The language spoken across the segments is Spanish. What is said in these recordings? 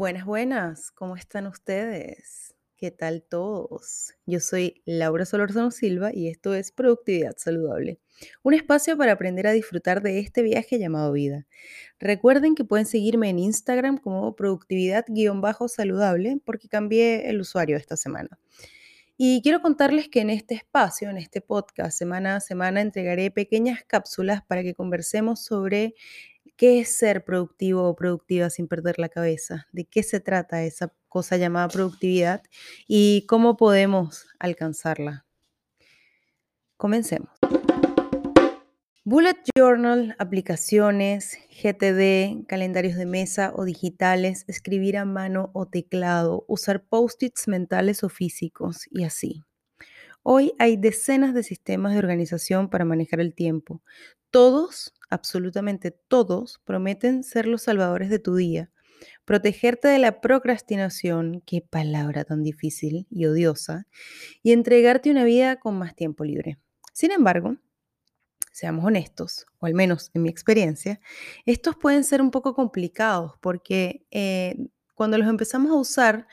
Buenas, buenas, ¿cómo están ustedes? ¿Qué tal todos? Yo soy Laura Solorzano Silva y esto es Productividad Saludable, un espacio para aprender a disfrutar de este viaje llamado vida. Recuerden que pueden seguirme en Instagram como productividad-saludable porque cambié el usuario esta semana. Y quiero contarles que en este espacio, en este podcast, semana a semana, entregaré pequeñas cápsulas para que conversemos sobre qué es ser productivo o productiva sin perder la cabeza, de qué se trata esa cosa llamada productividad y cómo podemos alcanzarla. Comencemos. Bullet Journal, aplicaciones, GTD, calendarios de mesa o digitales, escribir a mano o teclado, usar post-its mentales o físicos y así. Hoy hay decenas de sistemas de organización para manejar el tiempo. Todos, absolutamente todos, prometen ser los salvadores de tu día, protegerte de la procrastinación, qué palabra tan difícil y odiosa, y entregarte una vida con más tiempo libre. Sin embargo, seamos honestos, o al menos en mi experiencia, estos pueden ser un poco complicados porque eh, cuando los empezamos a usar,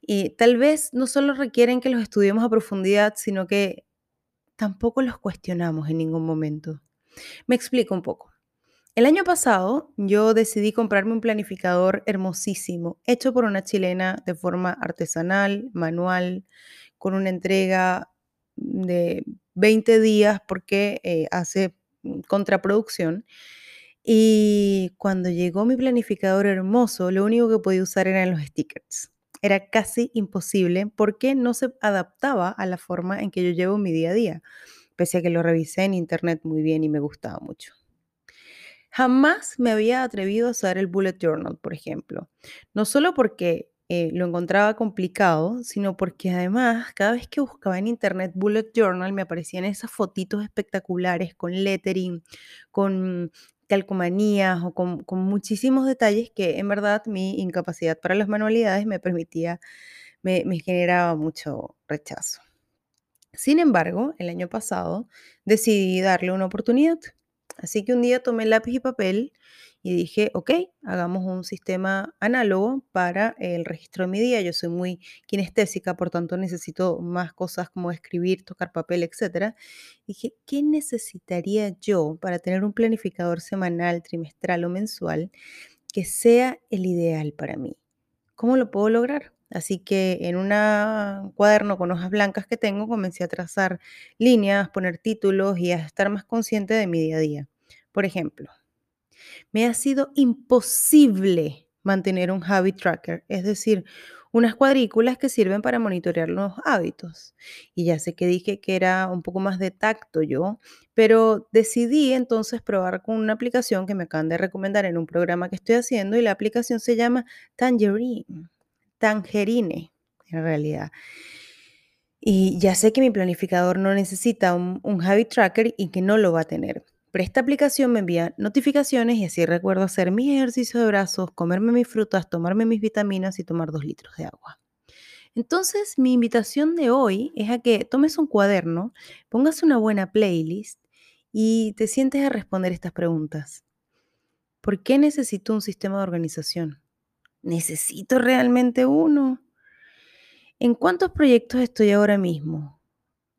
y tal vez no solo requieren que los estudiemos a profundidad, sino que tampoco los cuestionamos en ningún momento. Me explico un poco. El año pasado yo decidí comprarme un planificador hermosísimo, hecho por una chilena de forma artesanal, manual, con una entrega de 20 días porque eh, hace contraproducción. Y cuando llegó mi planificador hermoso, lo único que podía usar eran los stickers. Era casi imposible porque no se adaptaba a la forma en que yo llevo mi día a día, pese a que lo revisé en internet muy bien y me gustaba mucho. Jamás me había atrevido a usar el bullet journal, por ejemplo. No solo porque eh, lo encontraba complicado, sino porque además cada vez que buscaba en internet bullet journal me aparecían esas fotitos espectaculares con lettering, con calcomanías o con, muchísimos detalles que en verdad mi incapacidad para las manualidades me permitía, me, me generaba mucho rechazo. Sin embargo, el año pasado decidí darle una oportunidad. Así que un día tomé lápiz y papel y dije, ok, hagamos un sistema análogo para el registro de mi día. Yo soy muy kinestésica, por tanto necesito más cosas como escribir, tocar papel, etc. Dije, ¿qué necesitaría yo para tener un planificador semanal, trimestral o mensual que sea el ideal para mí? ¿Cómo lo puedo lograr? Así que en un cuaderno con hojas blancas que tengo comencé a trazar líneas, poner títulos y a estar más consciente de mi día a día. Por ejemplo, me ha sido imposible mantener un habit tracker, es decir, unas cuadrículas que sirven para monitorear los hábitos. Y ya sé que dije que era un poco más de tacto yo, pero decidí entonces probar con una aplicación que me acaban de recomendar en un programa que estoy haciendo y la aplicación se llama Tangerine tangerine, en realidad. Y ya sé que mi planificador no necesita un, habit tracker y que no lo va a tener. Pero esta aplicación me envía notificaciones y así recuerdo hacer mi ejercicio de brazos, comerme mis frutas, tomarme mis vitaminas y tomar dos litros de agua. Entonces, mi invitación de hoy es a que tomes un cuaderno, pongas una buena playlist y te sientes a responder estas preguntas. ¿Por qué necesito un sistema de organización? ¿Necesito realmente uno? ¿En cuántos proyectos estoy ahora mismo?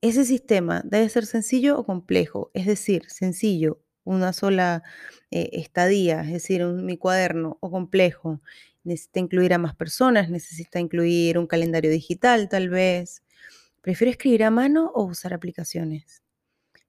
Ese sistema debe ser sencillo o complejo, es decir, sencillo, una sola eh, estadía, es decir, mi cuaderno, o complejo. Necesita incluir a más personas, necesita incluir un calendario digital tal vez. ¿Prefiero escribir a mano o usar aplicaciones?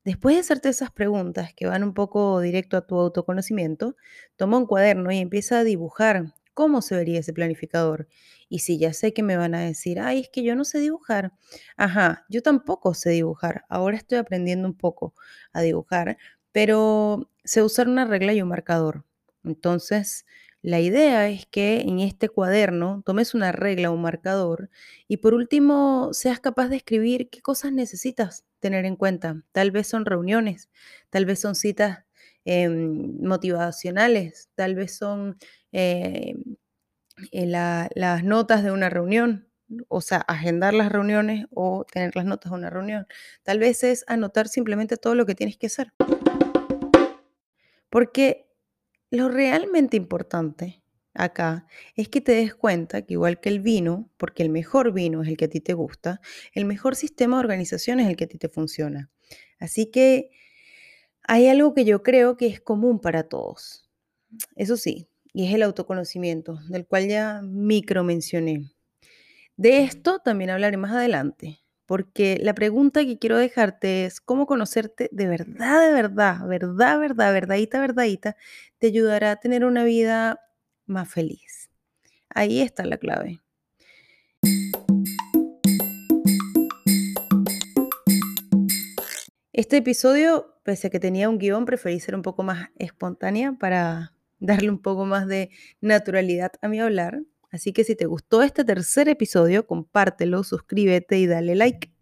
Después de hacerte esas preguntas que van un poco directo a tu autoconocimiento, toma un cuaderno y empieza a dibujar cómo se vería ese planificador. Y si ya sé que me van a decir, ay, es que yo no sé dibujar. Ajá, yo tampoco sé dibujar. Ahora estoy aprendiendo un poco a dibujar, pero sé usar una regla y un marcador. Entonces, la idea es que en este cuaderno tomes una regla o un marcador y por último seas capaz de escribir qué cosas necesitas tener en cuenta. Tal vez son reuniones, tal vez son citas em, motivacionales, tal vez son eh, las notas de una reunión, o sea, agendar las reuniones o tener las notas de una reunión. Tal vez es anotar simplemente todo lo que tienes que hacer. Porque lo realmente importante, acá es que te des cuenta que igual que el vino, porque el mejor vino es el que a ti te gusta, el mejor sistema de organización es el que a ti te funciona. Así que hay algo que yo creo que es común para todos. Eso sí, y es el autoconocimiento, del cual ya micro mencioné. De esto también hablaré más adelante, porque la pregunta que quiero dejarte es cómo conocerte de verdad, de verdad, verdad, verdad, verdadita, verdadita, te ayudará a tener una vida más feliz. Ahí está la clave. Este episodio, pese a que tenía un guion, preferí ser un poco más espontánea para darle un poco más de naturalidad a mi hablar. Así que si te gustó este tercer episodio, compártelo, suscríbete y dale like.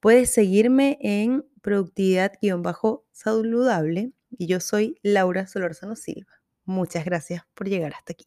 Puedes seguirme en productividad-saludable y yo soy Laura Solorzano Silva. Muchas gracias por llegar hasta aquí.